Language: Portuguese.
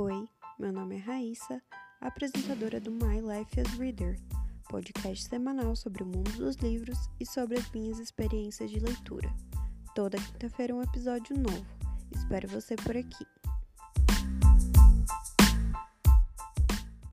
Oi, meu nome é Raíssa, apresentadora do My Life as Reader, podcast semanal sobre o mundo dos livros e sobre as minhas experiências de leitura. Toda quinta-feira um episódio novo. Espero você por aqui.